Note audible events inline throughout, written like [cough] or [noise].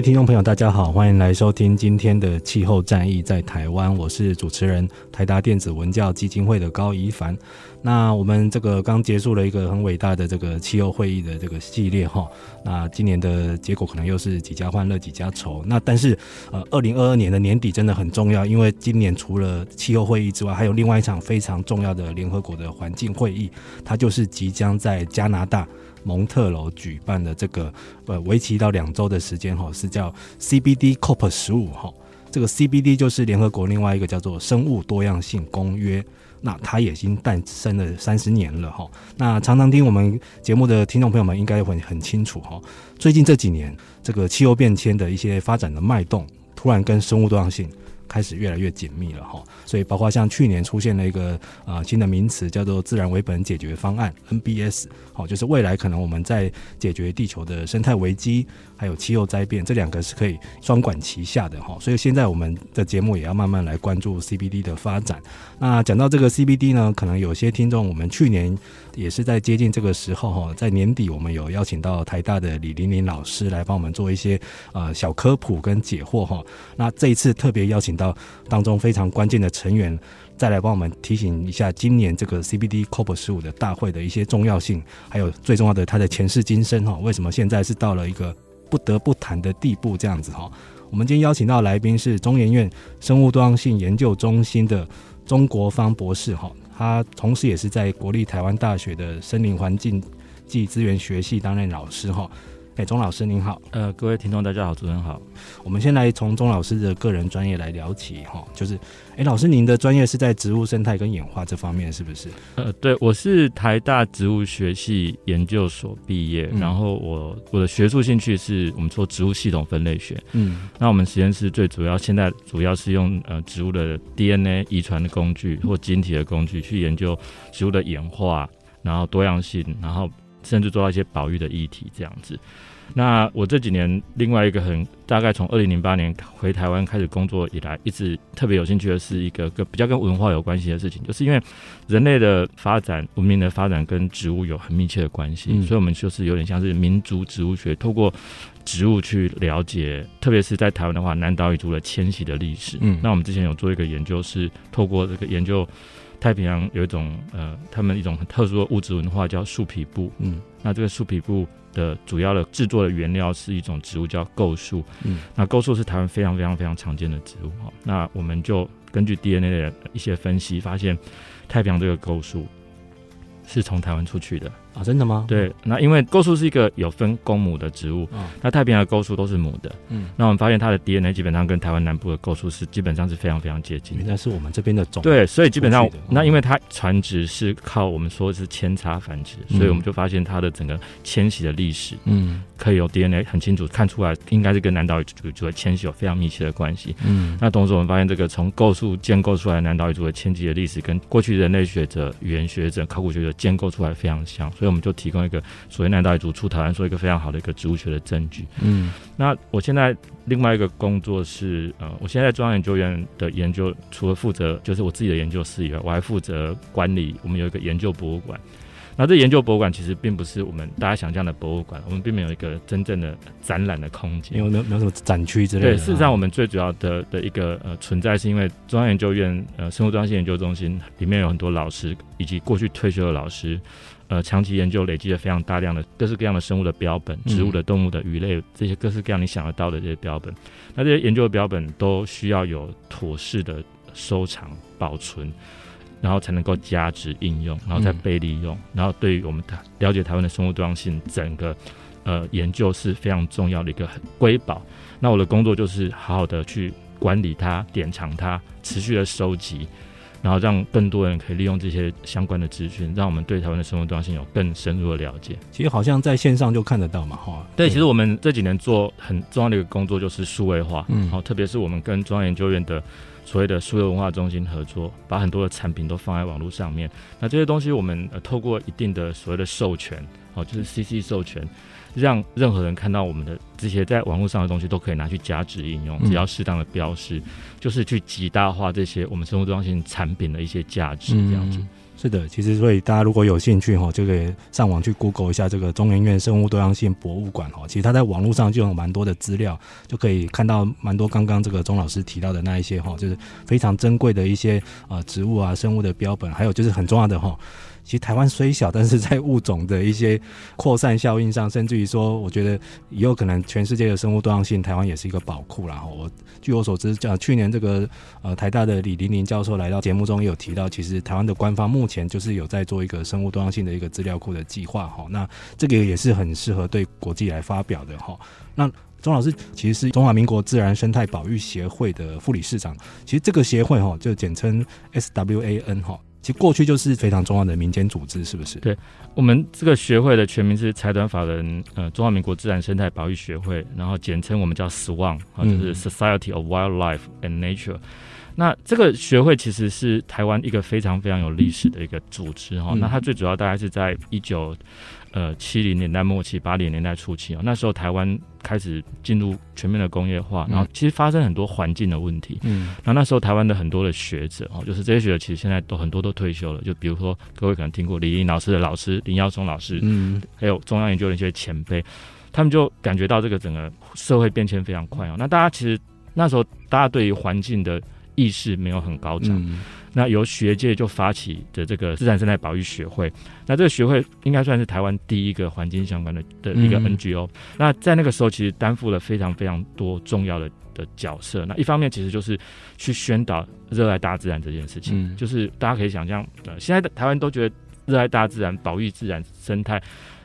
位听众朋友，大家好，欢迎来收听今天的气候战役在台湾。我是主持人台达电子文教基金会的高宜帆。那我们这个刚结束了一个很伟大的这个气候会议的这个系列哈。那今年的结果可能又是几家欢乐几家愁。那但是呃，二零二二年的年底真的很重要，因为今年除了气候会议之外，还有另外一场非常重要的联合国的环境会议，它就是即将在加拿大。蒙特娄举办的这个呃为期到两周的时间哈，是叫 CBD COP 十五哈。这个 CBD 就是联合国另外一个叫做生物多样性公约，那它已经诞生了三十年了哈。那常常听我们节目的听众朋友们应该会很清楚哈。最近这几年，这个气候变迁的一些发展的脉动，突然跟生物多样性。开始越来越紧密了哈，所以包括像去年出现了一个啊新的名词叫做自然为本解决方案 NBS，好，就是未来可能我们在解决地球的生态危机，还有气候灾变这两个是可以双管齐下的哈，所以现在我们的节目也要慢慢来关注 CBD 的发展。那讲到这个 CBD 呢，可能有些听众我们去年也是在接近这个时候哈，在年底我们有邀请到台大的李玲玲老师来帮我们做一些呃小科普跟解惑哈。那这一次特别邀请。到当中非常关键的成员，再来帮我们提醒一下今年这个 CBD COP 十五的大会的一些重要性，还有最重要的它的前世今生哈，为什么现在是到了一个不得不谈的地步这样子哈？我们今天邀请到来宾是中研院生物多样性研究中心的中国方博士哈，他同时也是在国立台湾大学的森林环境暨资源学系担任老师哈。哎，钟老师您好，呃，各位听众大家好，主持人好。我们先来从钟老师的个人专业来聊起哈，就是，哎，老师您的专业是在植物生态跟演化这方面是不是？呃，对，我是台大植物学系研究所毕业，嗯、然后我我的学术兴趣是我们做植物系统分类学，嗯，那我们实验室最主要现在主要是用呃植物的 DNA 遗传的工具或晶体的工具去研究植物的演化，然后多样性，然后。甚至做到一些保育的议题这样子。那我这几年另外一个很大概从二零零八年回台湾开始工作以来，一直特别有兴趣的是一个跟比较跟文化有关系的事情，就是因为人类的发展、文明的发展跟植物有很密切的关系，嗯、所以我们就是有点像是民族植物学，透过植物去了解，特别是在台湾的话，南岛语族的迁徙的历史。嗯，那我们之前有做一个研究，是透过这个研究。太平洋有一种呃，他们一种很特殊的物质文化叫树皮布。嗯，那这个树皮布的主要的制作的原料是一种植物叫构树。嗯，那构树是台湾非常非常非常常见的植物哈。那我们就根据 DNA 的一些分析，发现太平洋这个构树是从台湾出去的。啊，真的吗？对，那因为构树是一个有分公母的植物，哦、那太平洋的构树都是母的，嗯，那我们发现它的 DNA 基本上跟台湾南部的构树是基本上是非常非常接近的，原来是我们这边的种，对，所以基本上、哦、那因为它传殖是靠我们说的是扦插繁殖，嗯、所以我们就发现它的整个迁徙的历史，嗯，可以由 DNA 很清楚看出来，应该是跟南岛语族的迁徙有非常密切的关系，嗯，那同时我们发现这个从构树建构出来的南岛语族的迁徙的历史，跟过去人类学者、语言学者、考古学者建构出来非常像，所以我们就提供一个。所谓南岛语族出台湾，说一个非常好的一个植物学的证据。嗯，那我现在另外一个工作是，呃，我现在在中央研究院的研究，除了负责就是我自己的研究室以外，我还负责管理。我们有一个研究博物馆。那这研究博物馆其实并不是我们大家想象的博物馆，我们并没有一个真正的展览的空间，因为没有没有什么展区之类的。对，事实上我们最主要的的一个呃存在，是因为中央研究院呃生物多样性研究中心里面有很多老师以及过去退休的老师。呃长期研究累积了非常大量的各式各样的生物的标本、植物的、动物的、鱼类这些各式各样你想得到的这些标本。那这些研究的标本都需要有妥适的收藏保存，然后才能够加值应用，然后再被利用。然后对于我们台了解台湾的生物多样性，整个呃研究是非常重要的一个瑰宝。那我的工作就是好好的去管理它、典藏它，持续的收集。然后让更多人可以利用这些相关的资讯，让我们对台湾的生活多样性有更深入的了解。其实好像在线上就看得到嘛，哈。对，其实我们这几年做很重要的一个工作就是数位化，嗯，好，特别是我们跟中央研究院的所谓的数位文化中心合作，把很多的产品都放在网络上面。那这些东西我们呃透过一定的所谓的授权，哦，就是 CC 授权。让任何人看到我们的这些在网络上的东西，都可以拿去加值应用，只要适当的标识，嗯、就是去极大化这些我们生物多样性产品的一些价值。这样子、嗯、是的，其实所以大家如果有兴趣哈，就可以上网去 Google 一下这个中研院生物多样性博物馆哈。其实它在网络上就有蛮多的资料，就可以看到蛮多刚刚这个钟老师提到的那一些哈，就是非常珍贵的一些呃植物啊生物的标本，还有就是很重要的哈。其实台湾虽小，但是在物种的一些扩散效应上，甚至于说，我觉得也有可能全世界的生物多样性，台湾也是一个宝库。然后我据我所知，讲去年这个呃台大的李霖霖教授来到节目中也有提到，其实台湾的官方目前就是有在做一个生物多样性的一个资料库的计划哈。那这个也是很适合对国际来发表的哈。那钟老师其实是中华民国自然生态保育协会的副理事长，其实这个协会哈就简称 SWAN 哈。其实过去就是非常重要的民间组织，是不是？对，我们这个学会的全名是财团法人呃中华民国自然生态保育学会，然后简称我们叫 SWAN 啊，就是 Society of Wildlife and Nature。嗯、那这个学会其实是台湾一个非常非常有历史的一个组织哈。嗯、那它最主要大概是在一九。呃，七零年代末期、八零年代初期啊，那时候台湾开始进入全面的工业化，然后其实发生很多环境的问题。嗯，然后那时候台湾的很多的学者哦，就是这些学者其实现在都很多都退休了。就比如说各位可能听过李英老师的老师林耀松老师，嗯，还有中央研究的一些前辈，他们就感觉到这个整个社会变迁非常快哦。那大家其实那时候大家对于环境的意识没有很高涨。嗯那由学界就发起的这个自然生态保育学会，那这个学会应该算是台湾第一个环境相关的的一个 NGO。嗯、那在那个时候，其实担负了非常非常多重要的的角色。那一方面，其实就是去宣导热爱大自然这件事情，嗯、就是大家可以想象，呃，现在的台湾都觉得热爱大自然、保育自然生态。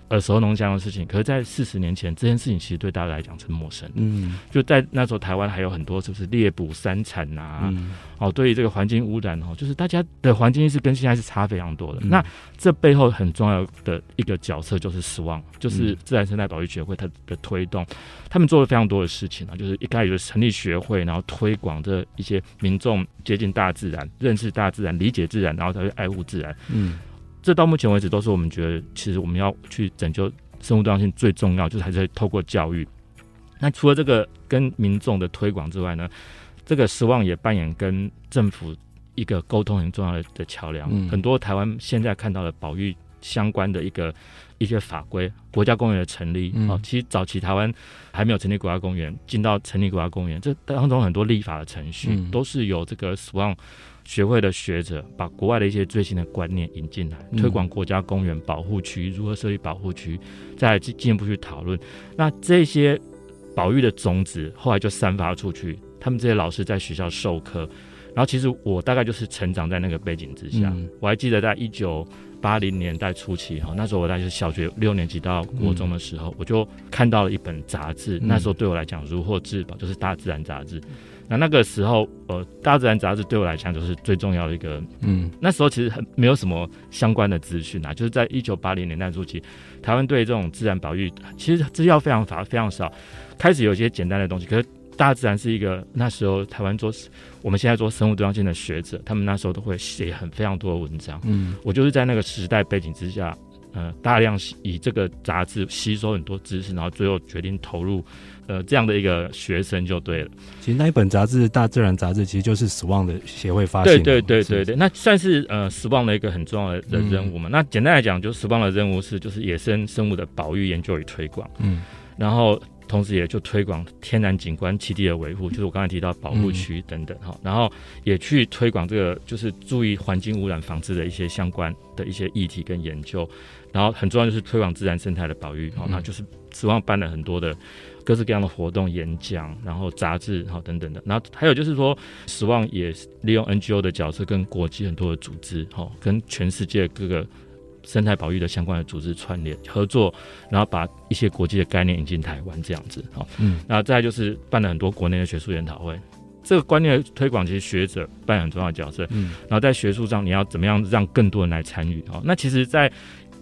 耳熟能详的事情，可是，在四十年前，这件事情其实对大家来讲是陌生的。嗯，就在那时候，台湾还有很多就是猎捕山产呐、啊，嗯、哦，对于这个环境污染哦，就是大家的环境意识跟现在是差非常多的。嗯、那这背后很重要的一个角色就是 SWAN，就是自然生态保育学会它的推动，嗯、他们做了非常多的事情啊，就是一开始就成立学会，然后推广这一些民众接近大自然、认识大自然、理解自然，然后才会爱护自然。嗯。这到目前为止都是我们觉得，其实我们要去拯救生物多样性最重要，就是还是透过教育。那除了这个跟民众的推广之外呢，这个 SWAN 也扮演跟政府一个沟通很重要的的桥梁。嗯、很多台湾现在看到的保育相关的一个一些法规，国家公园的成立，哦、嗯，其实早期台湾还没有成立国家公园，进到成立国家公园，这当中很多立法的程序、嗯、都是由这个 SWAN。学会的学者把国外的一些最新的观念引进来，推广国家公园保护区如何设立保护区，再进进一步去讨论。那这些保育的种子后来就散发出去，他们这些老师在学校授课，然后其实我大概就是成长在那个背景之下。嗯、我还记得在一九八零年代初期哈，那时候我大概是小学六年级到国中的时候，嗯、我就看到了一本杂志，那时候对我来讲如获至宝，就是《大自然》杂志。那那个时候，呃，大自然杂志对我来讲就是最重要的一个，嗯，那时候其实很没有什么相关的资讯啊，就是在一九八零年代初期，台湾对这种自然保育其实资料非常乏，非常少，开始有一些简单的东西。可是大自然是一个那时候台湾做我们现在做生物多样性的学者，他们那时候都会写很非常多的文章。嗯，我就是在那个时代背景之下，呃，大量以这个杂志吸收很多知识，然后最后决定投入。呃，这样的一个学生就对了。其实那一本杂志《大自然杂志》其实就是 SWAN 的协会发行的。对对对对对，那算是呃 SWAN 的一个很重要的任务嘛。嗯、那简单来讲，就是 SWAN 的任务是就是野生生物的保育研究与推广。嗯，然后同时也就推广天然景观栖地的维护，就是我刚才提到保护区等等哈。嗯、然后也去推广这个就是注意环境污染防治的一些相关的一些议题跟研究。然后很重要就是推广自然生态的保育，好、嗯，那就是指望办了很多的各式各样的活动、演讲，然后杂志，好等等的。然后还有就是说，史旺也利用 NGO 的角色，跟国际很多的组织，好，跟全世界各个生态保育的相关的组织串联合作，然后把一些国际的概念引进台湾这样子，好，嗯，然后再就是办了很多国内的学术研讨会。这个观念的推广，其实学者扮演很重要的角色。嗯，然后在学术上，你要怎么样让更多人来参与？哦，那其实，在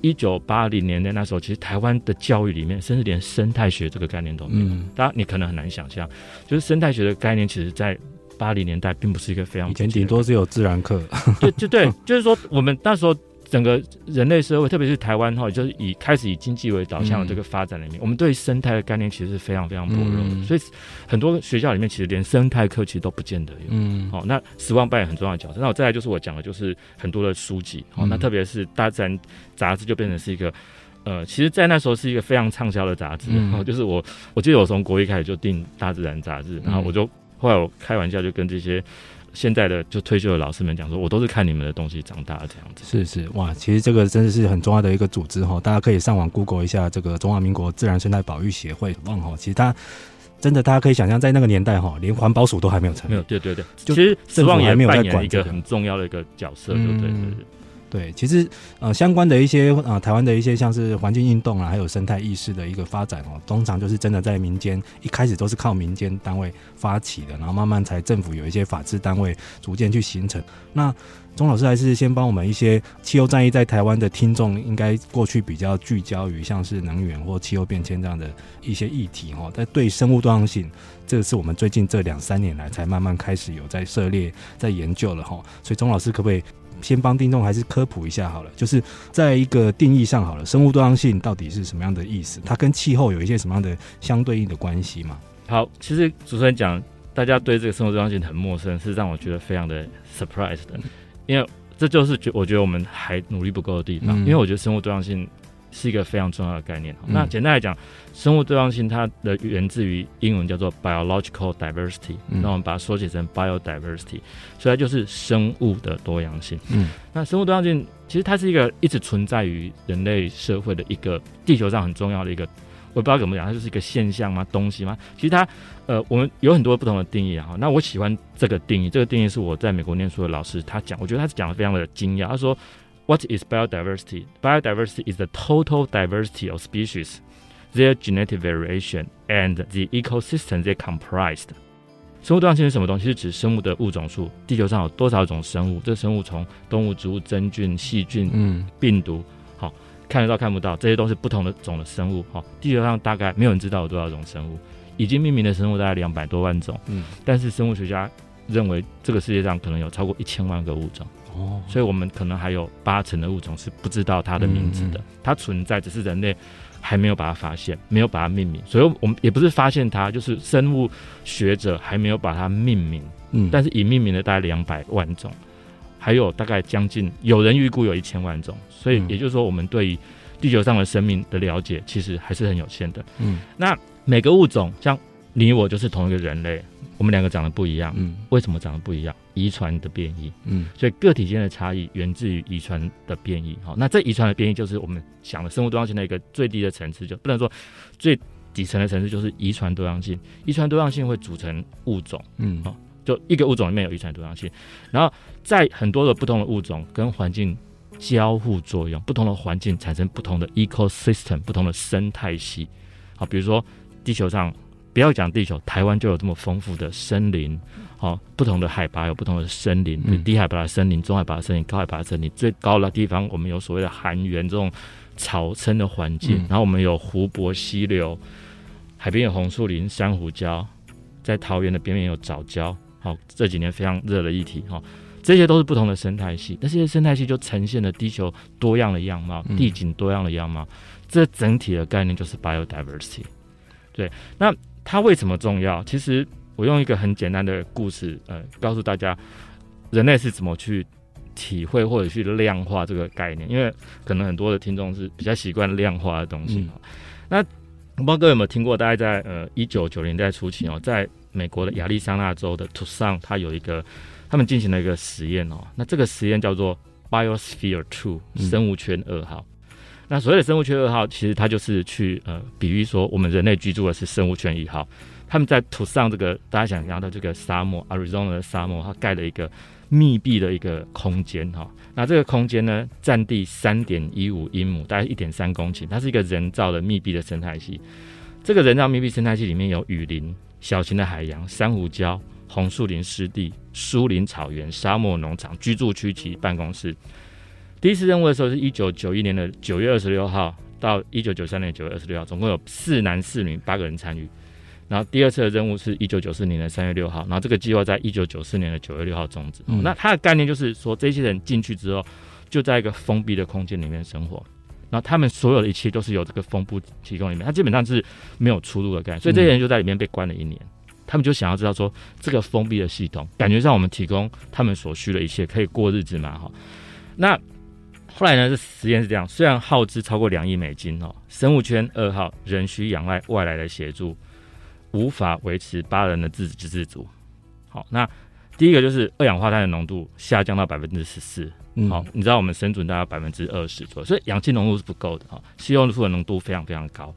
一九八零年代那时候，其实台湾的教育里面，甚至连生态学这个概念都没有。嗯，大家你可能很难想象，就是生态学的概念，其实在八零年代并不是一个非常以前顶多是有自然课。对，就对，就是说我们那时候。整个人类社会，特别是台湾哈，就是以开始以经济为导向的这个发展里面，嗯、我们对生态的概念其实是非常非常薄弱的，嗯、所以很多学校里面其实连生态课其实都不见得有。嗯，好，那史旺扮演很重要的角色。那我再来就是我讲的，就是很多的书籍，好、嗯，那特别是大自然杂志就变成是一个，呃，其实，在那时候是一个非常畅销的杂志。然后、嗯、就是我，我记得我从国一开始就订大自然杂志，然后我就后来我开玩笑就跟这些。现在的就退休的老师们讲说，我都是看你们的东西长大的这样子。是是哇，其实这个真的是很重要的一个组织哈，大家可以上网 Google 一下这个中华民国自然生态保育协会。忘哈，其实它真的大家可以想象，在那个年代哈，连环保署都还没有成立。没有，对对对，就其实史旺也没有在管一个很重要的一个角色，对对对。对，其实呃，相关的一些呃，台湾的一些像是环境运动啊，还有生态意识的一个发展哦，通常就是真的在民间，一开始都是靠民间单位发起的，然后慢慢才政府有一些法制单位逐渐去形成。那钟老师还是先帮我们一些气候战役在台湾的听众，应该过去比较聚焦于像是能源或气候变迁这样的一些议题哦，但对生物多样性，这个是我们最近这两三年来才慢慢开始有在涉猎、在研究了哈。所以钟老师可不可以？先帮听众还是科普一下好了，就是在一个定义上好了，生物多样性到底是什么样的意思？它跟气候有一些什么样的相对应的关系吗？好，其实主持人讲，大家对这个生物多样性很陌生，是让我觉得非常的 surprise 的，因为这就是觉我觉得我们还努力不够的地方，嗯、因为我觉得生物多样性。是一个非常重要的概念。那简单来讲，生物多样性它的源自于英文叫做 biological diversity，那我们把它缩写成 biodiversity，所以它就是生物的多样性。嗯，那生物多样性其实它是一个一直存在于人类社会的一个地球上很重要的一个，我不知道怎么讲，它就是一个现象吗？东西吗？其实它呃，我们有很多不同的定义啊。那我喜欢这个定义，这个定义是我在美国念书的老师他讲，我觉得他讲的非常的惊讶。他说。What is biodiversity? Biodiversity is the total diversity of species, their genetic variation, and the ecosystem they comprised. 生物多样性是什么东西？是指生物的物种数。地球上有多少种生物？这生物从动物、植物、真菌、细菌、嗯、病毒，好，看得到看不到，这些都是不同的种的生物。好，地球上大概没有人知道有多少种生物，已经命名的生物大概两百多万种。嗯，但是生物学家认为这个世界上可能有超过一千万个物种。哦，所以我们可能还有八成的物种是不知道它的名字的，嗯、它存在，只是人类还没有把它发现，没有把它命名。所以我们也不是发现它，就是生物学者还没有把它命名。嗯，但是已命名了大概两百万种，还有大概将近有人预估有一千万种。所以也就是说，我们对于地球上的生命的了解其实还是很有限的。嗯，那每个物种像你我就是同一个人类。我们两个长得不一样，嗯，为什么长得不一样？遗传的变异，嗯，所以个体间的差异源自于遗传的变异。好，那这遗传的变异就是我们想的生物多样性的一个最低的层次，就不能说最底层的层次就是遗传多样性。遗传多样性会组成物种，嗯，好，就一个物种里面有遗传多样性，然后在很多的不同的物种跟环境交互作用，不同的环境产生不同的 ecosystem，不同的生态系。好，比如说地球上。不要讲地球，台湾就有这么丰富的森林，好，不同的海拔有不同的森林，嗯、低海拔的森林、中海拔的森林、高海拔的森林，最高的地方我们有所谓的寒原这种草生的环境，嗯、然后我们有湖泊、溪流，海边有红树林、珊瑚礁，在桃园的边缘有藻礁，好，这几年非常热的议题，哈，这些都是不同的生态系，那这些生态系就呈现了地球多样的样貌，地景多样的样貌，嗯、这整体的概念就是 biodiversity，对，那。它为什么重要？其实我用一个很简单的故事，呃，告诉大家人类是怎么去体会或者去量化这个概念。因为可能很多的听众是比较习惯量化的东西。嗯、那我不知道各位有没有听过？大概在呃一九九零年代初期哦，在美国的亚利桑那州的图桑，它有一个他们进行了一个实验哦。那这个实验叫做 Biosphere Two 生物圈二号。嗯那所谓的生物圈二号，其实它就是去呃比喻说，我们人类居住的是生物圈一号。他们在土上这个大家想象的这个沙漠，Arizona 的沙漠，它盖了一个密闭的一个空间哈。那这个空间呢，占地三点一五英亩，大概一点三公顷，它是一个人造的密闭的生态系。这个人造密闭生态系里面有雨林、小型的海洋、珊瑚礁、红树林湿地、树林草原、沙漠农场、居住区及办公室。第一次任务的时候是一九九一年的九月二十六号到一九九三年九月二十六号，总共有四男四女八个人参与。然后第二次的任务是一九九四年的三月六号，然后这个计划在一九九四年的九月六号终止。嗯、那它的概念就是说，这些人进去之后，就在一个封闭的空间里面生活，然后他们所有的一切都是由这个封部提供里面，他基本上是没有出路的概念。所以这些人就在里面被关了一年，嗯、他们就想要知道说，这个封闭的系统，感觉上我们提供他们所需的一切，可以过日子嘛？哈。那后来呢？这实验是这样，虽然耗资超过两亿美金哦，生物圈二号仍需仰赖外来的协助。无法维持八人的自给自足。好，那第一个就是二氧化碳的浓度下降到百分之十四。好，你知道我们生存大概百分之二十左右，所以氧气浓度是不够的哈。CO2 的浓度非常非常高，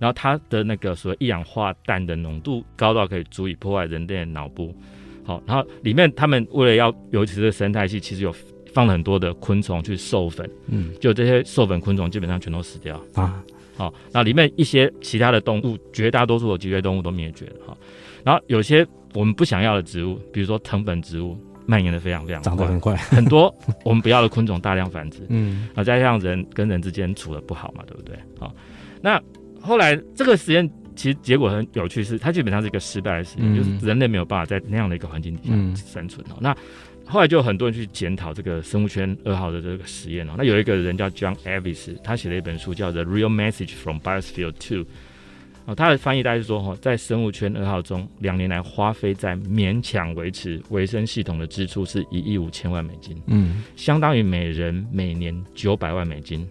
然后它的那个所谓一氧化氮的浓度高到可以足以破坏人类的脑部。好，然后里面他们为了要维持这个生态系，其实有放了很多的昆虫去授粉。嗯，就这些授粉昆虫基本上全都死掉啊。好，那里面一些其他的动物，绝大多数的脊椎动物都灭绝了哈。然后有些我们不想要的植物，比如说藤本植物，蔓延的非常非常长得很快，很多 [laughs] 我们不要的昆虫大量繁殖，嗯，啊再加上人跟人之间处的不好嘛，对不对？好，那后来这个实验其实结果很有趣，是它基本上是一个失败的实验，嗯、就是人类没有办法在那样的一个环境底下生存哦。嗯、那后来就有很多人去检讨这个生物圈二号的这个实验哦。那有一个人叫 John Avis，他写了一本书叫《The Real Message from Biosphere Two》哦。他的翻译大概是说哈，在生物圈二号中，两年来花费在勉强维持维生系统的支出是一亿五千万美金，嗯，相当于每人每年九百万美金。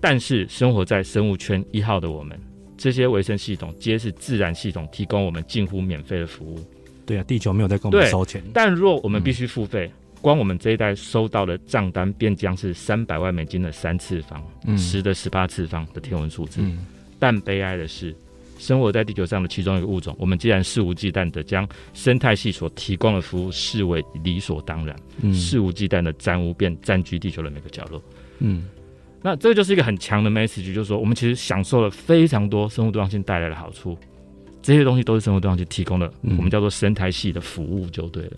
但是生活在生物圈一号的我们，这些维生系统皆是自然系统提供我们近乎免费的服务。对啊，地球没有在跟我们收钱，但若我们必须付费。嗯光我们这一代收到的账单便将是三百万美金的三次方，十、嗯、的十八次方的天文数字。嗯、但悲哀的是，生活在地球上的其中一个物种，我们既然肆无忌惮的将生态系所提供的服务视为理所当然，嗯、肆无忌惮的占污便占据地球的每个角落。嗯，那这个就是一个很强的 message，就是说我们其实享受了非常多生物多样性带来的好处，这些东西都是生物多样性提供的，嗯、我们叫做生态系的服务就对了。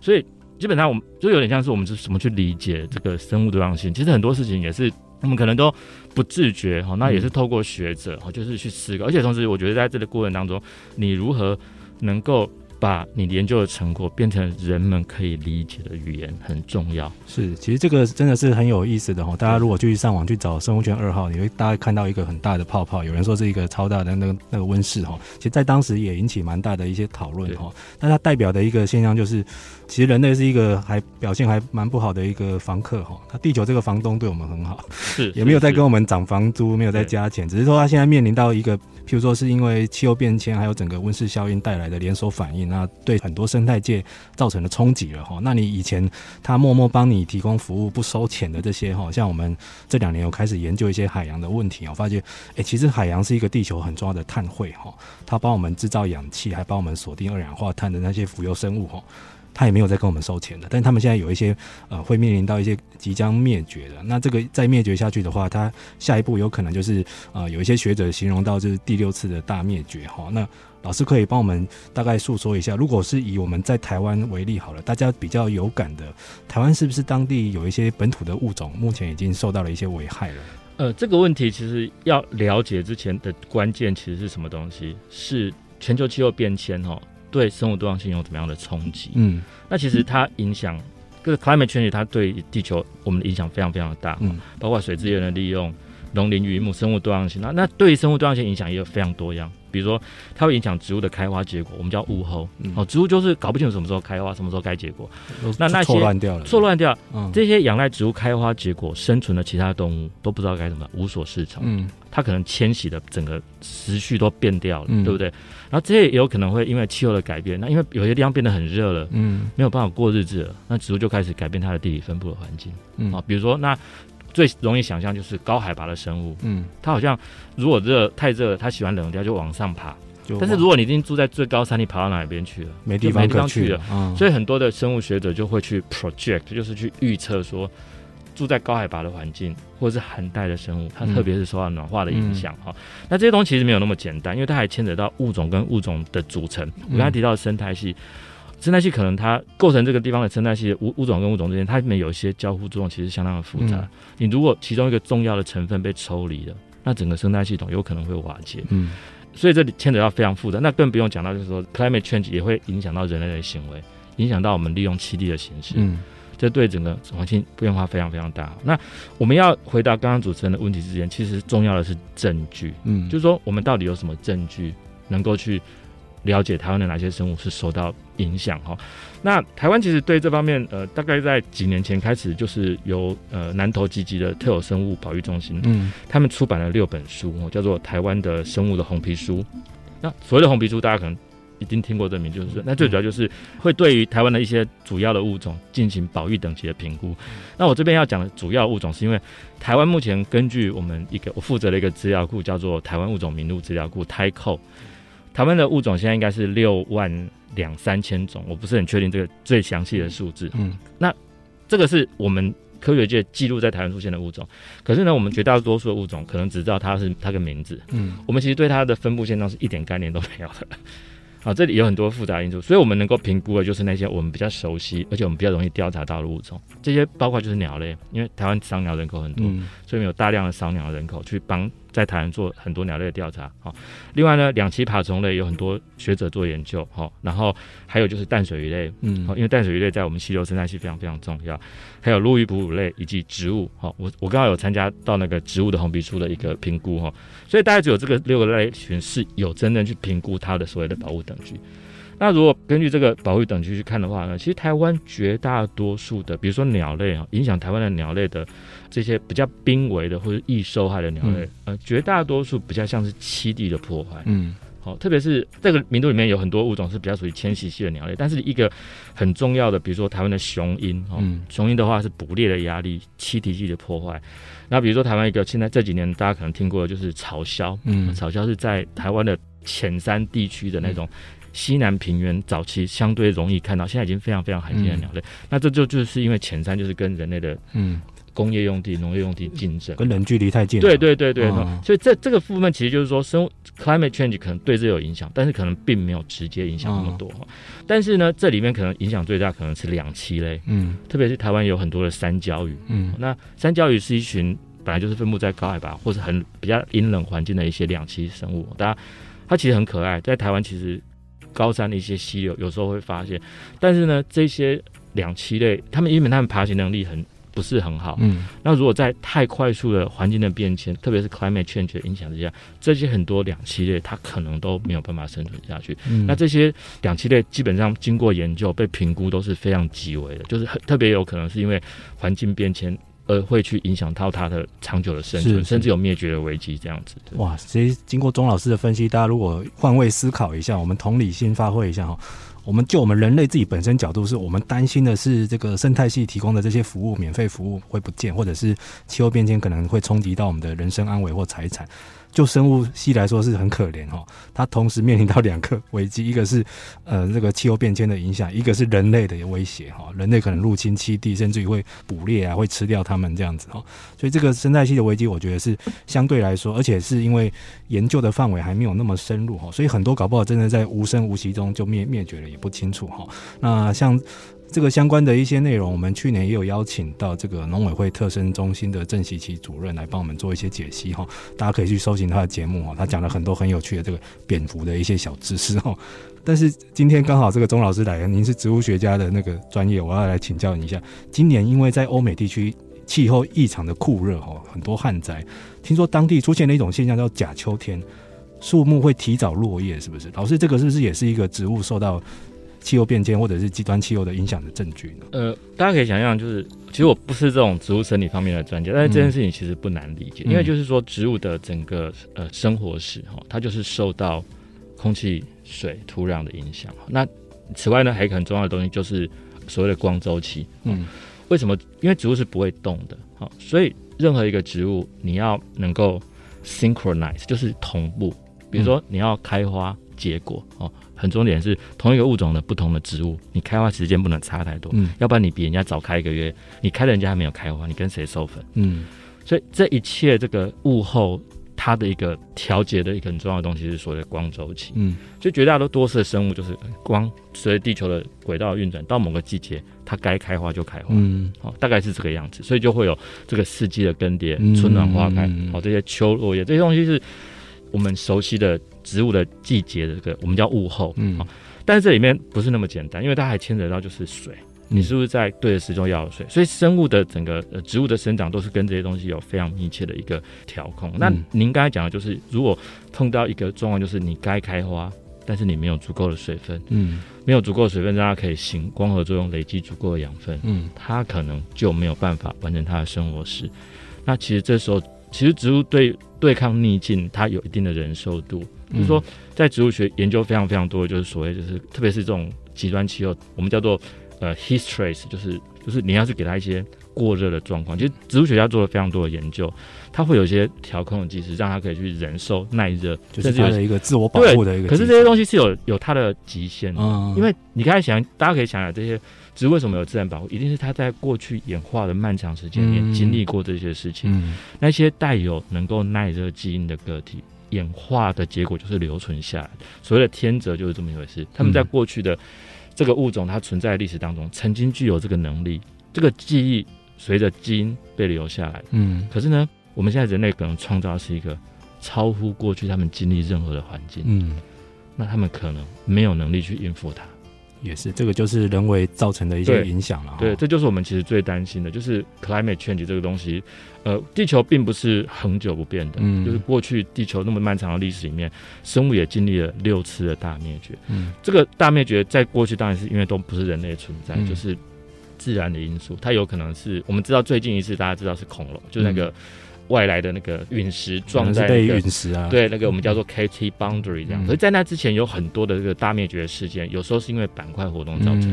所以。基本上，我们就有点像是我们是怎么去理解这个生物多样性。其实很多事情也是我们可能都不自觉哈，那也是透过学者哈，就是去思考。而且同时，我觉得在这个过程当中，你如何能够。把你研究的成果变成人们可以理解的语言很重要。是，其实这个真的是很有意思的哈。大家如果去上网去找生物圈二号，你会大概看到一个很大的泡泡。有人说是一个超大的那个那个温室哈。其实，在当时也引起蛮大的一些讨论哈。那它代表的一个现象就是，其实人类是一个还表现还蛮不好的一个房客哈。它地球这个房东对我们很好，是也没有在跟我们涨房租，没有在加钱，只是说它现在面临到一个，譬如说是因为气候变迁还有整个温室效应带来的连锁反应。那对很多生态界造成了冲击了哈。那你以前他默默帮你提供服务不收钱的这些哈，像我们这两年有开始研究一些海洋的问题，我发现哎，其实海洋是一个地球很重要的碳汇哈，它帮我们制造氧气，还帮我们锁定二氧化碳的那些浮游生物哈，他也没有在跟我们收钱的。但他们现在有一些呃会面临到一些即将灭绝的，那这个再灭绝下去的话，它下一步有可能就是呃有一些学者形容到就是第六次的大灭绝哈。那老师可以帮我们大概诉说一下，如果是以我们在台湾为例好了，大家比较有感的，台湾是不是当地有一些本土的物种目前已经受到了一些危害了？呃，这个问题其实要了解之前的关键其实是什么东西？是全球气候变迁哈，对生物多样性有怎么样的冲击？嗯，那其实它影响，就是 climate change 它对地球我们的影响非常非常的大，嗯，包括水资源的利用、农林渔牧、生物多样性，那那对于生物多样性影响也有非常多样。比如说，它会影响植物的开花结果，我们叫物候。嗯、哦，植物就是搞不清楚什么时候开花，什么时候该结果。那那些错乱掉了，错乱掉。嗯、这些仰赖植物开花结果生存的其他动物都不知道该怎么，无所适从。嗯，它可能迁徙的整个时序都变掉了，嗯、对不对？然后这些也有可能会因为气候的改变，那因为有些地方变得很热了，嗯，没有办法过日子了，那植物就开始改变它的地理分布的环境。嗯，啊，比如说那。最容易想象就是高海拔的生物，嗯，它好像如果热太热，它喜欢冷掉就往上爬。但是如果你已经住在最高山，你跑到哪边去了？没地方没地方去了。嗯，所以很多的生物学者就会去 project，就是去预测说，住在高海拔的环境或者是寒带的生物，它特别是受到暖化的影响哈、嗯。那这些东西其实没有那么简单，因为它还牵扯到物种跟物种的组成。我刚才提到的生态系。生态系可能它构成这个地方的生态系的物物种跟物种之间，它里面有一些交互作用，其实相当的复杂。嗯、你如果其中一个重要的成分被抽离了，那整个生态系统有可能会瓦解。嗯，所以这里牵扯到非常复杂。那更不用讲到就是说，climate change 也会影响到人类的行为，影响到我们利用栖地的形式。嗯，这对整个环境变化非常非常大。那我们要回答刚刚主持人的问题之前，其实重要的是证据。嗯，就是说我们到底有什么证据能够去了解台湾的哪些生物是受到影响哈？那台湾其实对这方面，呃，大概在几年前开始，就是由呃南投积极的特有生物保育中心，嗯，他们出版了六本书，叫做《台湾的生物的红皮书》。那所谓的红皮书，大家可能已经听过这名，就是那最主要就是会对于台湾的一些主要的物种进行保育等级的评估。那我这边要讲的主要物种，是因为台湾目前根据我们一个我负责的一个资料库，叫做台湾物种名录资料库 （TAICO）。台湾的物种现在应该是六万两三千种，我不是很确定这个最详细的数字。嗯，那这个是我们科学界记录在台湾出现的物种，可是呢，我们绝大多数的物种可能只知道它是它的名字。嗯，我们其实对它的分布现状是一点概念都没有的。[laughs] 好，这里有很多复杂因素，所以我们能够评估的就是那些我们比较熟悉，而且我们比较容易调查到的物种。这些包括就是鸟类，因为台湾赏鸟人口很多，嗯，所以有大量的赏鸟人口去帮。在台湾做很多鸟类的调查，好，另外呢，两栖爬虫类有很多学者做研究，好，然后还有就是淡水鱼类，嗯，好，因为淡水鱼类在我们溪流生态系非常非常重要，还有陆鱼哺乳类以及植物，好，我我刚刚有参加到那个植物的红皮书的一个评估，哈，所以大概只有这个六个类群是有真正去评估它的所谓的保护等级。那如果根据这个保护等级去看的话呢，其实台湾绝大多数的，比如说鸟类啊，影响台湾的鸟类的这些比较濒危的或者易受害的鸟类，嗯、呃，绝大多数比较像是栖地的破坏。嗯，好，特别是这个名录里面有很多物种是比较属于迁徙系的鸟类，但是一个很重要的，比如说台湾的雄鹰，哦，雄鹰的话是捕猎的压力、栖地系的破坏。那比如说台湾一个现在这几年大家可能听过的就是草鸮，嗯，草鸮是在台湾的浅山地区的那种。西南平原早期相对容易看到，现在已经非常非常罕见的鸟类。嗯、那这就就是因为浅山就是跟人类的嗯工业用地、农业用地竞争，跟人距离太近。对对对对，哦、所以这这个部分其实就是说，生物 climate change 可能对这有影响，但是可能并没有直接影响那么多。哦、但是呢，这里面可能影响最大可能是两栖类，嗯，特别是台湾有很多的三角鱼，嗯，那三角鱼是一群本来就是分布在高海拔或是很比较阴冷环境的一些两栖生物，大家它其实很可爱，在台湾其实。高山的一些溪流，有时候会发现，但是呢，这些两栖类，它们因为它们爬行能力很不是很好，嗯，那如果在太快速的环境的变迁，特别是 climate change 的影响之下，这些很多两栖类它可能都没有办法生存下去。嗯，那这些两栖类基本上经过研究被评估都是非常极为的，就是很特别有可能是因为环境变迁。而会去影响到它的长久的生存，甚至有灭绝的危机这样子。哇，其实经过钟老师的分析，大家如果换位思考一下，我们同理心发挥一下哈，我们就我们人类自己本身角度，是我们担心的是这个生态系提供的这些服务，免费服务会不见，或者是气候变迁可能会冲击到我们的人身安危或财产。就生物系来说是很可怜哈，它同时面临到两个危机，[laughs] 一个是呃这个气候变迁的影响，一个是人类的威胁哈，人类可能入侵栖地，甚至于会捕猎啊，会吃掉它们这样子哈，所以这个生态系的危机，我觉得是相对来说，而且是因为研究的范围还没有那么深入哈，所以很多搞不好真的在无声无息中就灭灭绝了，也不清楚哈。那像。这个相关的一些内容，我们去年也有邀请到这个农委会特生中心的郑锡奇主任来帮我们做一些解析哈，大家可以去搜寻他的节目哈，他讲了很多很有趣的这个蝙蝠的一些小知识哈。但是今天刚好这个钟老师来了，您是植物学家的那个专业，我要来请教你一下。今年因为在欧美地区气候异常的酷热哈，很多旱灾，听说当地出现了一种现象叫假秋天，树木会提早落叶，是不是？老师，这个是不是也是一个植物受到？气候变迁或者是极端气候的影响的证据呢？呃，大家可以想象，就是其实我不是这种植物生理方面的专家，但是这件事情其实不难理解，嗯、因为就是说植物的整个呃生活史哈，它就是受到空气、水、土壤的影响。那此外呢，还有一个很重要的东西就是所谓的光周期。嗯，为什么？因为植物是不会动的，好，所以任何一个植物，你要能够 synchronize，就是同步。比如说你要开花结果哦，很重点是同一个物种的不同的植物，你开花时间不能差太多，嗯，要不然你比人家早开一个月，你开了人家还没有开花，你跟谁授粉？嗯，所以这一切这个物候。它的一个调节的一个很重要的东西是所谓的光周期，嗯，所以绝大多数的生物就是光随着地球的轨道运转，到某个季节它该开花就开花，嗯，好，大概是这个样子，所以就会有这个四季的更迭，春暖花开，好，这些秋落叶这些东西是我们熟悉的植物的季节的这个我们叫物候，嗯，但是这里面不是那么简单，因为它还牵扯到就是水。你是不是在对的时钟要有水？所以生物的整个呃植物的生长都是跟这些东西有非常密切的一个调控。那您刚才讲的就是，如果碰到一个状况，就是你该开花，但是你没有足够的水分，嗯，没有足够的水分让它可以行光合作用，累积足够的养分，嗯，它可能就没有办法完成它的生活史。那其实这时候，其实植物对对抗逆境，它有一定的忍受度。就是说，在植物学研究非常非常多的，就是所谓就是特别是这种极端气候，我们叫做。呃，heat stress 就是就是你要去给它一些过热的状况，其实植物学家做了非常多的研究，它会有一些调控的机制，让它可以去忍受耐热，就是它的一个自我保护的一个。可是这些东西是有有它的极限的，嗯，因为你刚才想，大家可以想想这些植物为什么有自然保护，一定是它在过去演化的漫长时间里面经历过这些事情，嗯，那些带有能够耐热基因的个体演化的结果就是留存下来，所谓的天择就是这么一回事，他们在过去的。这个物种它存在的历史当中，曾经具有这个能力，这个记忆随着基因被留下来。嗯，可是呢，我们现在人类可能创造的是一个超乎过去他们经历任何的环境。嗯，那他们可能没有能力去应付它。也是，这个就是人为造成的一些影响了。对，这就是我们其实最担心的，就是 climate change 这个东西。呃，地球并不是恒久不变的，嗯，就是过去地球那么漫长的历史里面，生物也经历了六次的大灭绝。嗯，这个大灭绝在过去当然是因为都不是人类存在，嗯，就是自然的因素。它有可能是我们知道最近一次大家知道是恐龙，就是那个。嗯外来的那个陨石撞在那个陨石啊，对，那个我们叫做 KT boundary 这样。所以在那之前有很多的这个大灭绝事件，有时候是因为板块活动造成，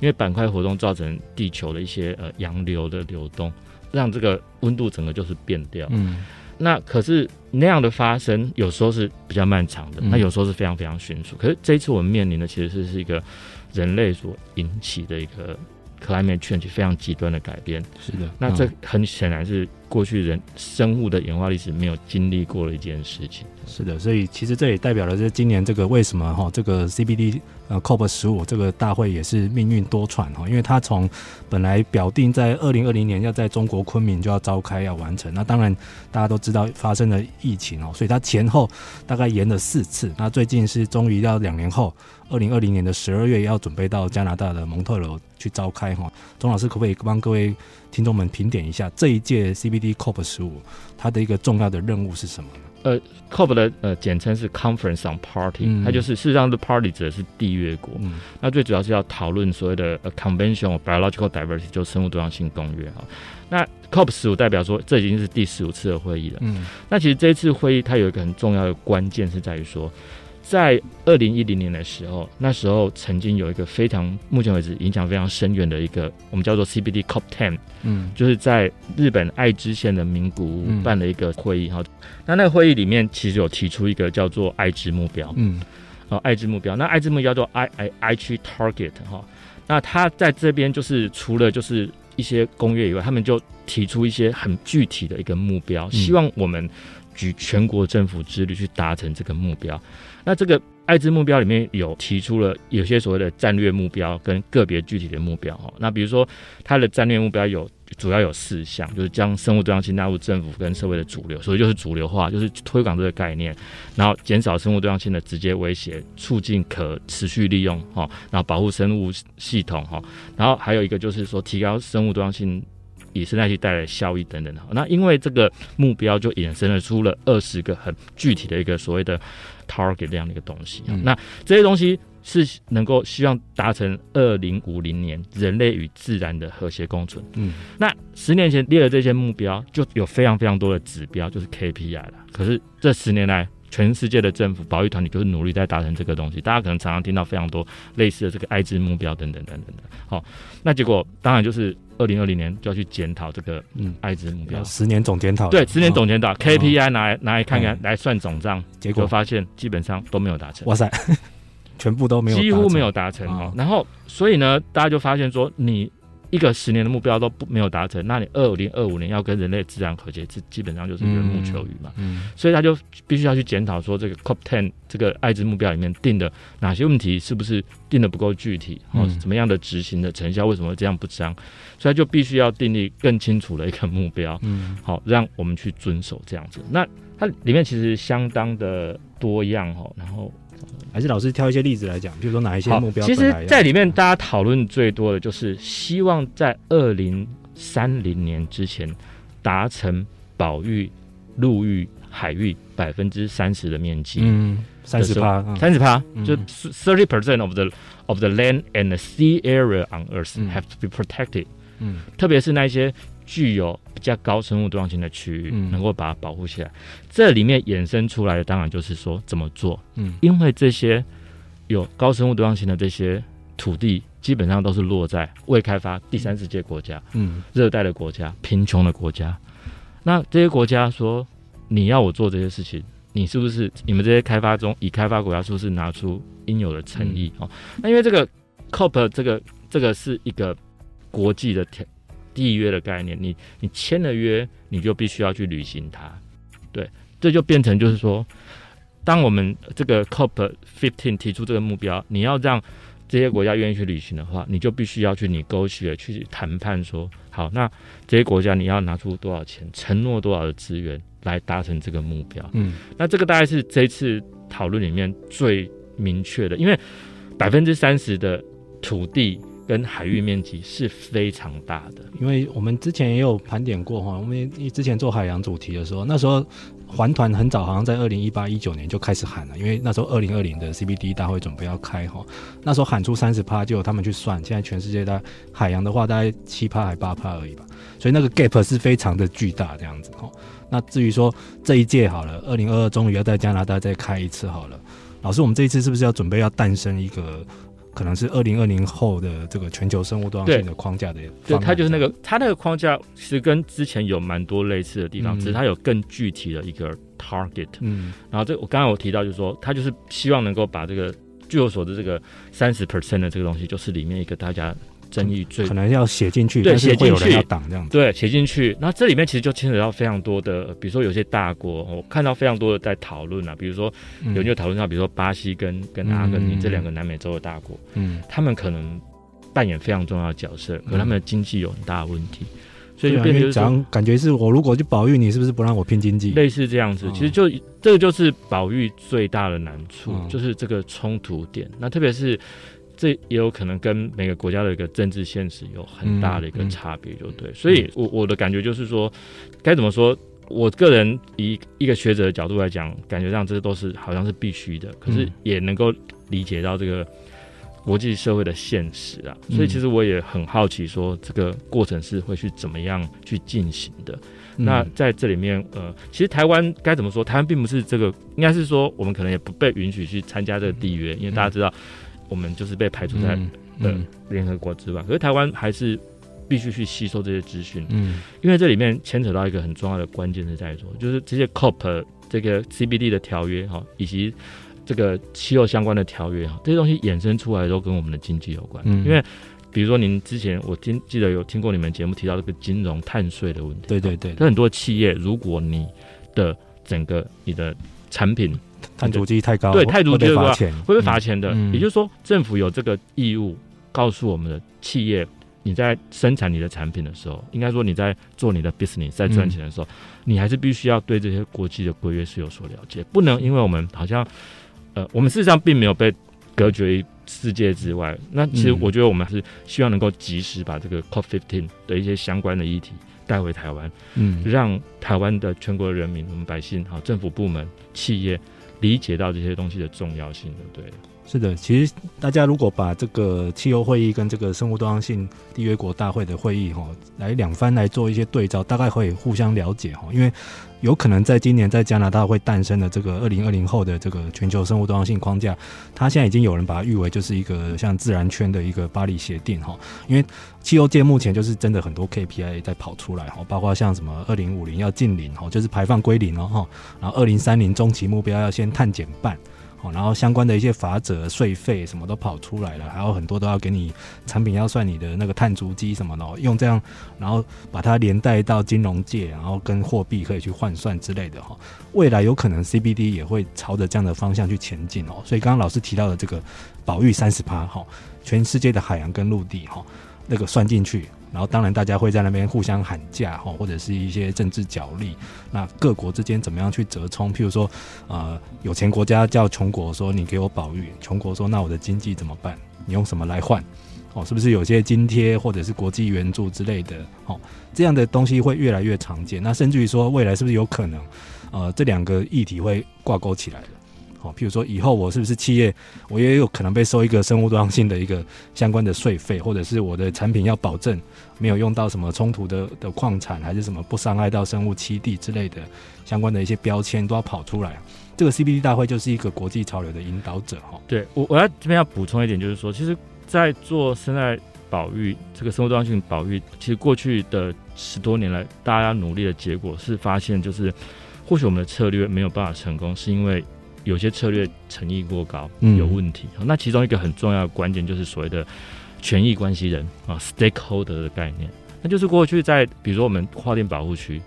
因为板块活动造成地球的一些呃洋流的流动，让这个温度整个就是变掉。嗯，那可是那样的发生有时候是比较漫长的，那有时候是非常非常迅速。可是这一次我们面临的其实是是一个人类所引起的一个 climate change 非常极端的改变。是的，那这很显然是。过去人生物的演化历史没有经历过的一件事情，是的，所以其实这也代表了，就是今年这个为什么哈，这个 CBD 呃 COP 十五这个大会也是命运多舛哈，因为它从本来表定在二零二零年要在中国昆明就要召开要完成，那当然大家都知道发生了疫情哦，所以它前后大概延了四次，那最近是终于要两年后，二零二零年的十二月要准备到加拿大的蒙特娄去召开哈，钟老师可不可以帮各位听众们评点一下这一届 CBD COP 十五，它的一个重要的任务是什么？呃，COP 的呃简称是 Conference on Party，、嗯、它就是事实上的 Party 指的是缔约国。嗯、那最主要是要讨论所谓的 Convention of Biological Diversity，就生物多样性公约哈。那 COP 十五代表说这已经是第十五次的会议了。嗯，那其实这一次会议它有一个很重要的关键是在于说。在二零一零年的时候，那时候曾经有一个非常目前为止影响非常深远的一个，我们叫做 CBD COP Ten，嗯，就是在日本爱知县的名古屋办了一个会议哈。嗯、那那个会议里面其实有提出一个叫做爱知目标，嗯，哦，爱知目标，那爱知目标叫做 I I Aichi Target 哈。那他在这边就是除了就是一些公约以外，他们就提出一些很具体的一个目标，希望我们举全国政府之力去达成这个目标。那这个爱知目标里面有提出了有些所谓的战略目标跟个别具体的目标哈。那比如说它的战略目标有主要有四项，就是将生物多样性纳入政府跟社会的主流，所以就是主流化，就是推广这个概念，然后减少生物多样性的直接威胁，促进可持续利用哈，然后保护生物系统哈，然后还有一个就是说提高生物多样性以生态系带来的效益等等的。那因为这个目标就衍生了出了二十个很具体的一个所谓的。target 这样的一个东西，嗯、那这些东西是能够希望达成二零五零年人类与自然的和谐共存。嗯，那十年前列的这些目标就有非常非常多的指标，就是 KPI 了。可是这十年来全世界的政府保育团体就是努力在达成这个东西。大家可能常常听到非常多类似的这个爱滋目标等等等等的。好，那结果当然就是二零二零年就要去检讨这个嗯爱滋目标，嗯、十年总检讨。对，十年总检讨、哦、KPI 拿来拿来看看、嗯、来算总账，结果发现基本上都没有达成。哇塞，[laughs] 全部都没有，几乎没有达成哦。然后所以呢，大家就发现说你。一个十年的目标都不没有达成，那你二零二五年要跟人类自然和解，这基本上就是缘木求鱼嘛。嗯，嗯，所以他就必须要去检讨说，这个 COP Ten 这个爱之目标里面定的哪些问题是不是定的不够具体，或怎么样的执行的成效为什么这样不彰？所以他就必须要定立更清楚的一个目标，嗯，好让我们去遵守这样子。那它里面其实相当的多样哈，然后。还是老师挑一些例子来讲，比如说哪一些目标？其实，在里面大家讨论最多的就是希望在二零三零年之前达成保育陆域、海域百分之三十的面积。嗯，三十趴，三十趴，就 thirty percent of the of the land and the sea area on Earth have to be protected。嗯，特别是那些。具有比较高生物多样性的区域，能够把它保护起来。这里面衍生出来的，当然就是说怎么做。嗯，因为这些有高生物多样性的这些土地，基本上都是落在未开发第三世界国家，嗯，热带的国家、贫穷的国家。那这些国家说，你要我做这些事情，你是不是你们这些开发中已开发国家是不是拿出应有的诚意？哦，那因为这个 COP 这个这个是一个国际的条。缔约的概念，你你签了约，你就必须要去履行它。对，这就变成就是说，当我们这个 COP fifteen 提出这个目标，你要让这些国家愿意去履行的话，你就必须要去 negotiate 去谈判说，好，那这些国家你要拿出多少钱，承诺多少的资源来达成这个目标。嗯，那这个大概是这一次讨论里面最明确的，因为百分之三十的土地。跟海域面积是非常大的，因为我们之前也有盘点过哈，我们之前做海洋主题的时候，那时候环团很早，好像在二零一八一九年就开始喊了，因为那时候二零二零的 CBD 大会准备要开哈，那时候喊出三十趴，就有他们去算，现在全世界的海洋的话，大概七趴还八趴而已吧，所以那个 gap 是非常的巨大这样子哈。那至于说这一届好了，二零二二终于要在加拿大再开一次好了，老师，我们这一次是不是要准备要诞生一个？可能是二零二零后的这个全球生物多样性的框架的，对，它就是那个，它那个框架其实跟之前有蛮多类似的地方，嗯、只是它有更具体的一个 target。嗯，然后这我刚刚有提到，就是说，它就是希望能够把这个据我所知这个三十 percent 的这个东西，就是里面一个大家。争议最可能要写进去，对，写进去要挡这样子，对，写进去。那这里面其实就牵扯到非常多的，比如说有些大国，我看到非常多的在讨论啊，比如说有人就讨论到，比如说巴西跟跟阿根廷这两个南美洲的大国，嗯，他们可能扮演非常重要的角色，可他们的经济有很大的问题，所以就变成讲感觉是我如果去保育你，是不是不让我拼经济？类似这样子，其实就这个就是保育最大的难处，就是这个冲突点。那特别是。这也有可能跟每个国家的一个政治现实有很大的一个差别，就对。所以，我我的感觉就是说，该怎么说？我个人以一个学者的角度来讲，感觉上这都是好像是必须的，可是也能够理解到这个国际社会的现实啊。所以，其实我也很好奇，说这个过程是会去怎么样去进行的。那在这里面，呃，其实台湾该怎么说？台湾并不是这个，应该是说我们可能也不被允许去参加这个缔约，因为大家知道。我们就是被排除在呃联合国之外，可是台湾还是必须去吸收这些资讯，嗯，因为这里面牵扯到一个很重要的关键是在说，就是这些 COP 这个 CBD 的条约哈，以及这个气候相关的条约哈，这些东西衍生出来都跟我们的经济有关，因为比如说您之前我听记得有听过你们节目提到这个金融碳税的问题，对对对，很多企业如果你的整个你的产品。碳足迹太高，对，碳足迹的话会被罚钱的。也就是说，政府有这个义务告诉我们的企业，你在生产你的产品的时候，应该说你在做你的 business，在赚钱的时候，你还是必须要对这些国际的规约是有所了解，不能因为我们好像，呃，我们事实上并没有被隔绝于世界之外。那其实我觉得我们还是希望能够及时把这个 COP15 的一些相关的议题带回台湾，嗯，让台湾的全国人民、我们百姓、好政府部门、企业。理解到这些东西的重要性，对不对？是的，其实大家如果把这个气候会议跟这个生物多样性缔约国大会的会议哈，来两番来做一些对照，大概会互相了解哈。因为有可能在今年在加拿大会诞生的这个二零二零后的这个全球生物多样性框架，它现在已经有人把它誉为就是一个像自然圈的一个巴黎协定哈。因为气候界目前就是真的很多 KPI 在跑出来哈，包括像什么二零五零要净零哈，就是排放归零了哈，然后二零三零中期目标要先碳减半。然后相关的一些法则、税费什么都跑出来了，还有很多都要给你产品要算你的那个碳足迹什么的，用这样，然后把它连带到金融界，然后跟货币可以去换算之类的哈。未来有可能 CBD 也会朝着这样的方向去前进哦。所以刚刚老师提到的这个保育三十趴哈，全世界的海洋跟陆地哈，那个算进去。然后，当然，大家会在那边互相喊价哈，或者是一些政治角力。那各国之间怎么样去折冲？譬如说，呃，有钱国家叫穷国说：“你给我保育。”穷国说：“那我的经济怎么办？你用什么来换？”哦，是不是有些津贴或者是国际援助之类的？哦，这样的东西会越来越常见。那甚至于说，未来是不是有可能，呃，这两个议题会挂钩起来？哦，譬如说，以后我是不是企业，我也有可能被收一个生物多样性的一个相关的税费，或者是我的产品要保证没有用到什么冲突的的矿产，还是什么不伤害到生物栖地之类的相关的一些标签都要跑出来。这个 CBD 大会就是一个国际潮流的引导者。哈，对我我要这边要补充一点，就是说，其实，在做生态保育这个生物多样性保育，其实过去的十多年来，大家努力的结果是发现，就是或许我们的策略没有办法成功，是因为。有些策略诚意过高，有问题。嗯、那其中一个很重要的关键就是所谓的权益关系人啊，stakeholder 的概念。那就是过去在比如说我们划定保护区、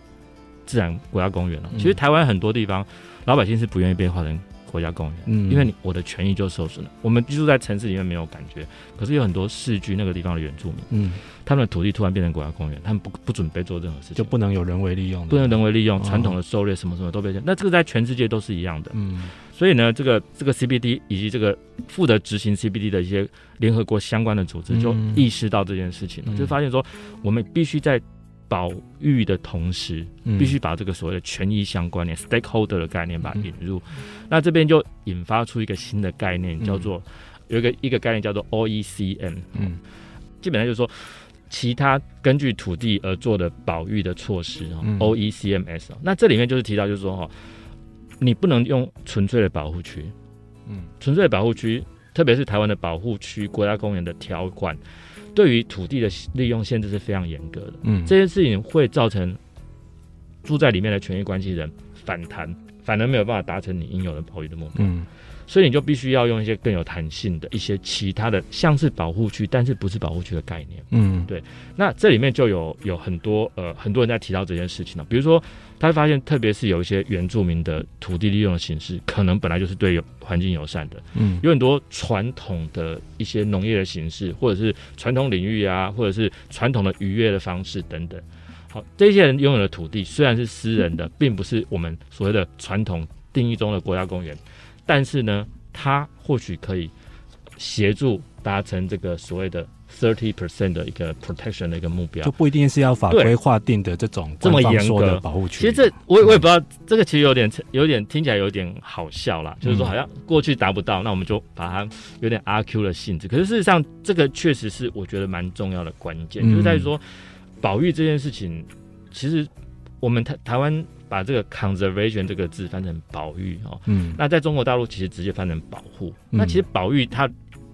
自然国家公园了。其实台湾很多地方老百姓是不愿意被划成。国家公园，嗯，因为你我的权益就受损了。我们居住在城市里面没有感觉，可是有很多市居那个地方的原住民，嗯，他们的土地突然变成国家公园，他们不不准备做任何事情，就不能有人为利用，不能人为利用，传统的狩猎什么什么都被。那这个在全世界都是一样的，嗯，所以呢，这个这个 CBD 以及这个负责执行 CBD 的一些联合国相关的组织就意识到这件事情了，就发现说我们必须在。保育的同时，必须把这个所谓的权益相关联、嗯、（stakeholder） 的概念把它引入。嗯、那这边就引发出一个新的概念，叫做、嗯、有一个一个概念叫做 OECM。嗯，基本上就是说，其他根据土地而做的保育的措施。嗯、OECMS。那这里面就是提到，就是说哈，你不能用纯粹的保护区。嗯，纯粹的保护区，特别是台湾的保护区、国家公园的条款。对于土地的利用限制是非常严格的，嗯，这件事情会造成住在里面的权益关系人反弹，反而没有办法达成你应有的保育的目标，嗯，所以你就必须要用一些更有弹性的一些其他的，像是保护区，但是不是保护区的概念，嗯，对，那这里面就有有很多呃很多人在提到这件事情了，比如说。他会发现，特别是有一些原住民的土地利用的形式，可能本来就是对环境友善的。嗯，有很多传统的一些农业的形式，或者是传统领域啊，或者是传统的渔业的方式等等。好，这些人拥有的土地虽然是私人的，[laughs] 并不是我们所谓的传统定义中的国家公园，但是呢，他或许可以协助达成这个所谓的。thirty percent 的一个 protection 的一个目标，就不一定是要法规划定的这种这么严格的保护区。其实这我我也不知道，这个其实有点有点听起来有点好笑啦，就是说好像过去达不到，那我们就把它有点阿 Q 的性质。可是事实上，这个确实是我觉得蛮重要的关键，就是在于说保育这件事情，其实我们台台湾把这个 conservation 这个字翻成保育哦，嗯，那在中国大陆其实直接翻成保护。那其实保育它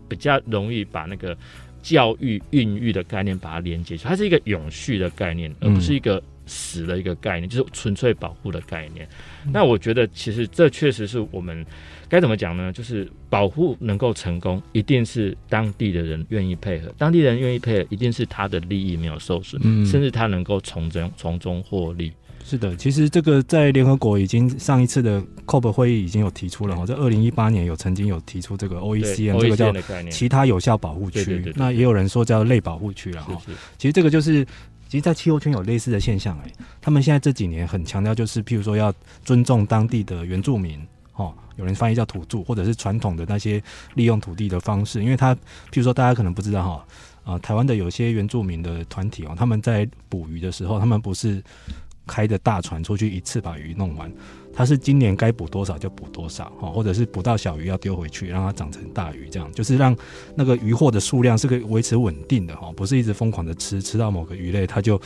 比较容易把那个。教育孕育的概念，把它连接起来，它是一个永续的概念，而不是一个死的一个概念，就是纯粹保护的概念。那我觉得，其实这确实是我们该怎么讲呢？就是保护能够成功，一定是当地的人愿意配合，当地人愿意配合，一定是他的利益没有受损，甚至他能够从中从中获利。是的，其实这个在联合国已经上一次的 COP 会议已经有提出了哈，在二零一八年有曾经有提出这个 OECN 这个叫其他有效保护区，那也有人说叫类保护区了哈。其实这个就是，其实，在气候圈有类似的现象哎，他们现在这几年很强调就是，譬如说要尊重当地的原住民哈，有人翻译叫土著，或者是传统的那些利用土地的方式，因为他譬如说大家可能不知道哈，啊，台湾的有些原住民的团体哦，他们在捕鱼的时候，他们不是。开着大船出去一次把鱼弄完，他是今年该捕多少就捕多少哈，或者是捕到小鱼要丢回去，让它长成大鱼，这样就是让那个渔获的数量是可以维持稳定的哈，不是一直疯狂的吃，吃到某个鱼类它就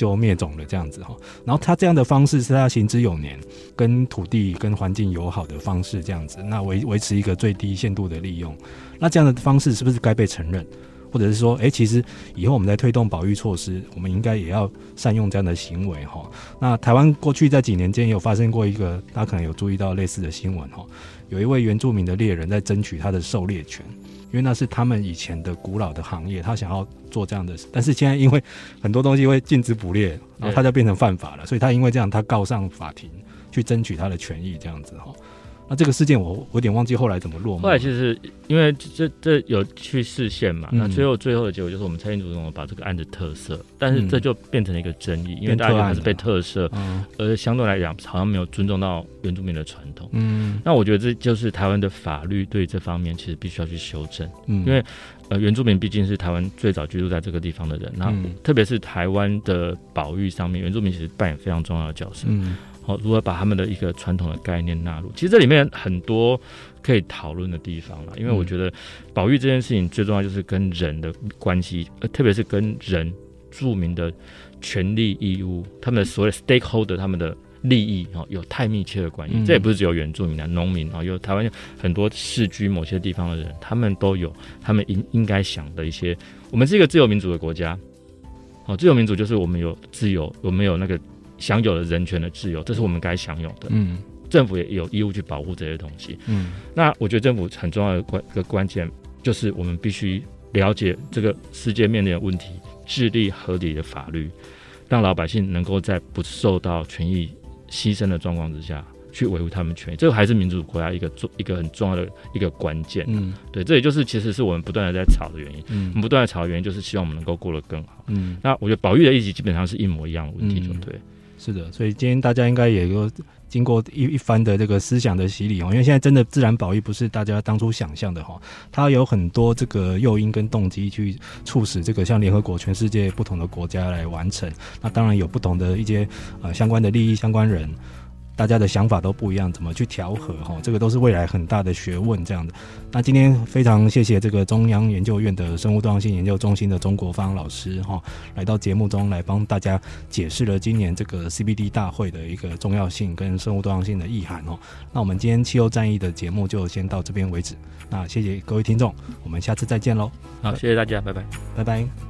就灭种了这样子哈。然后他这样的方式是他行之有年，跟土地跟环境友好的方式这样子，那维维持一个最低限度的利用，那这样的方式是不是该被承认？或者是说，诶、欸，其实以后我们在推动保育措施，我们应该也要善用这样的行为哈。那台湾过去在几年间有发生过一个，大家可能有注意到类似的新闻哈。有一位原住民的猎人在争取他的狩猎权，因为那是他们以前的古老的行业，他想要做这样的事。但是现在因为很多东西会禁止捕猎，然后他就变成犯法了，所以他因为这样，他告上法庭去争取他的权益，这样子哈。那这个事件我我有点忘记后来怎么落幕。后来其实因为这这有去视线嘛，嗯、那最后最后的结果就是我们蔡英文总统把这个案子特赦，但是这就变成了一个争议，嗯、因为大家还是被特赦，嗯、而相对来讲好像没有尊重到原住民的传统。嗯，那我觉得这就是台湾的法律对这方面其实必须要去修正，嗯，因为呃原住民毕竟是台湾最早居住在这个地方的人，那、嗯、特别是台湾的保育上面，原住民其实扮演非常重要的角色。嗯。好，如何把他们的一个传统的概念纳入？其实这里面很多可以讨论的地方了。因为我觉得保育这件事情最重要就是跟人的关系，呃，特别是跟人著名的权利义务，他们的所谓 stakeholder，他们的利益哦，有太密切的关系。这也不是只有原住民啊，农民啊，有台湾很多市居某些地方的人，他们都有他们应应该想的一些。我们是一个自由民主的国家，哦，自由民主就是我们有自由，我们有那个。享有了人权的自由，这是我们该享有的。嗯，政府也有义务去保护这些东西。嗯，那我觉得政府很重要的关一个关键，就是我们必须了解这个世界面临的问题，制定合理的法律，让老百姓能够在不受到权益牺牲的状况之下去维护他们权益。这个还是民主国家一个重一个很重要的一个关键。嗯，对，这也就是其实是我们不断的在吵的原因。嗯，我们不断的吵的原因就是希望我们能够过得更好。嗯，那我觉得保育的议题基本上是一模一样的问题，就对。嗯是的，所以今天大家应该也有经过一一番的这个思想的洗礼哦，因为现在真的自然保育不是大家当初想象的哈，它有很多这个诱因跟动机去促使这个像联合国全世界不同的国家来完成，那当然有不同的一些呃相关的利益相关人。大家的想法都不一样，怎么去调和哈？这个都是未来很大的学问。这样的，那今天非常谢谢这个中央研究院的生物多样性研究中心的钟国芳老师哈，来到节目中来帮大家解释了今年这个 CBD 大会的一个重要性跟生物多样性的意涵哦。那我们今天气候战役的节目就先到这边为止。那谢谢各位听众，我们下次再见喽。好，谢谢大家，拜拜，拜拜。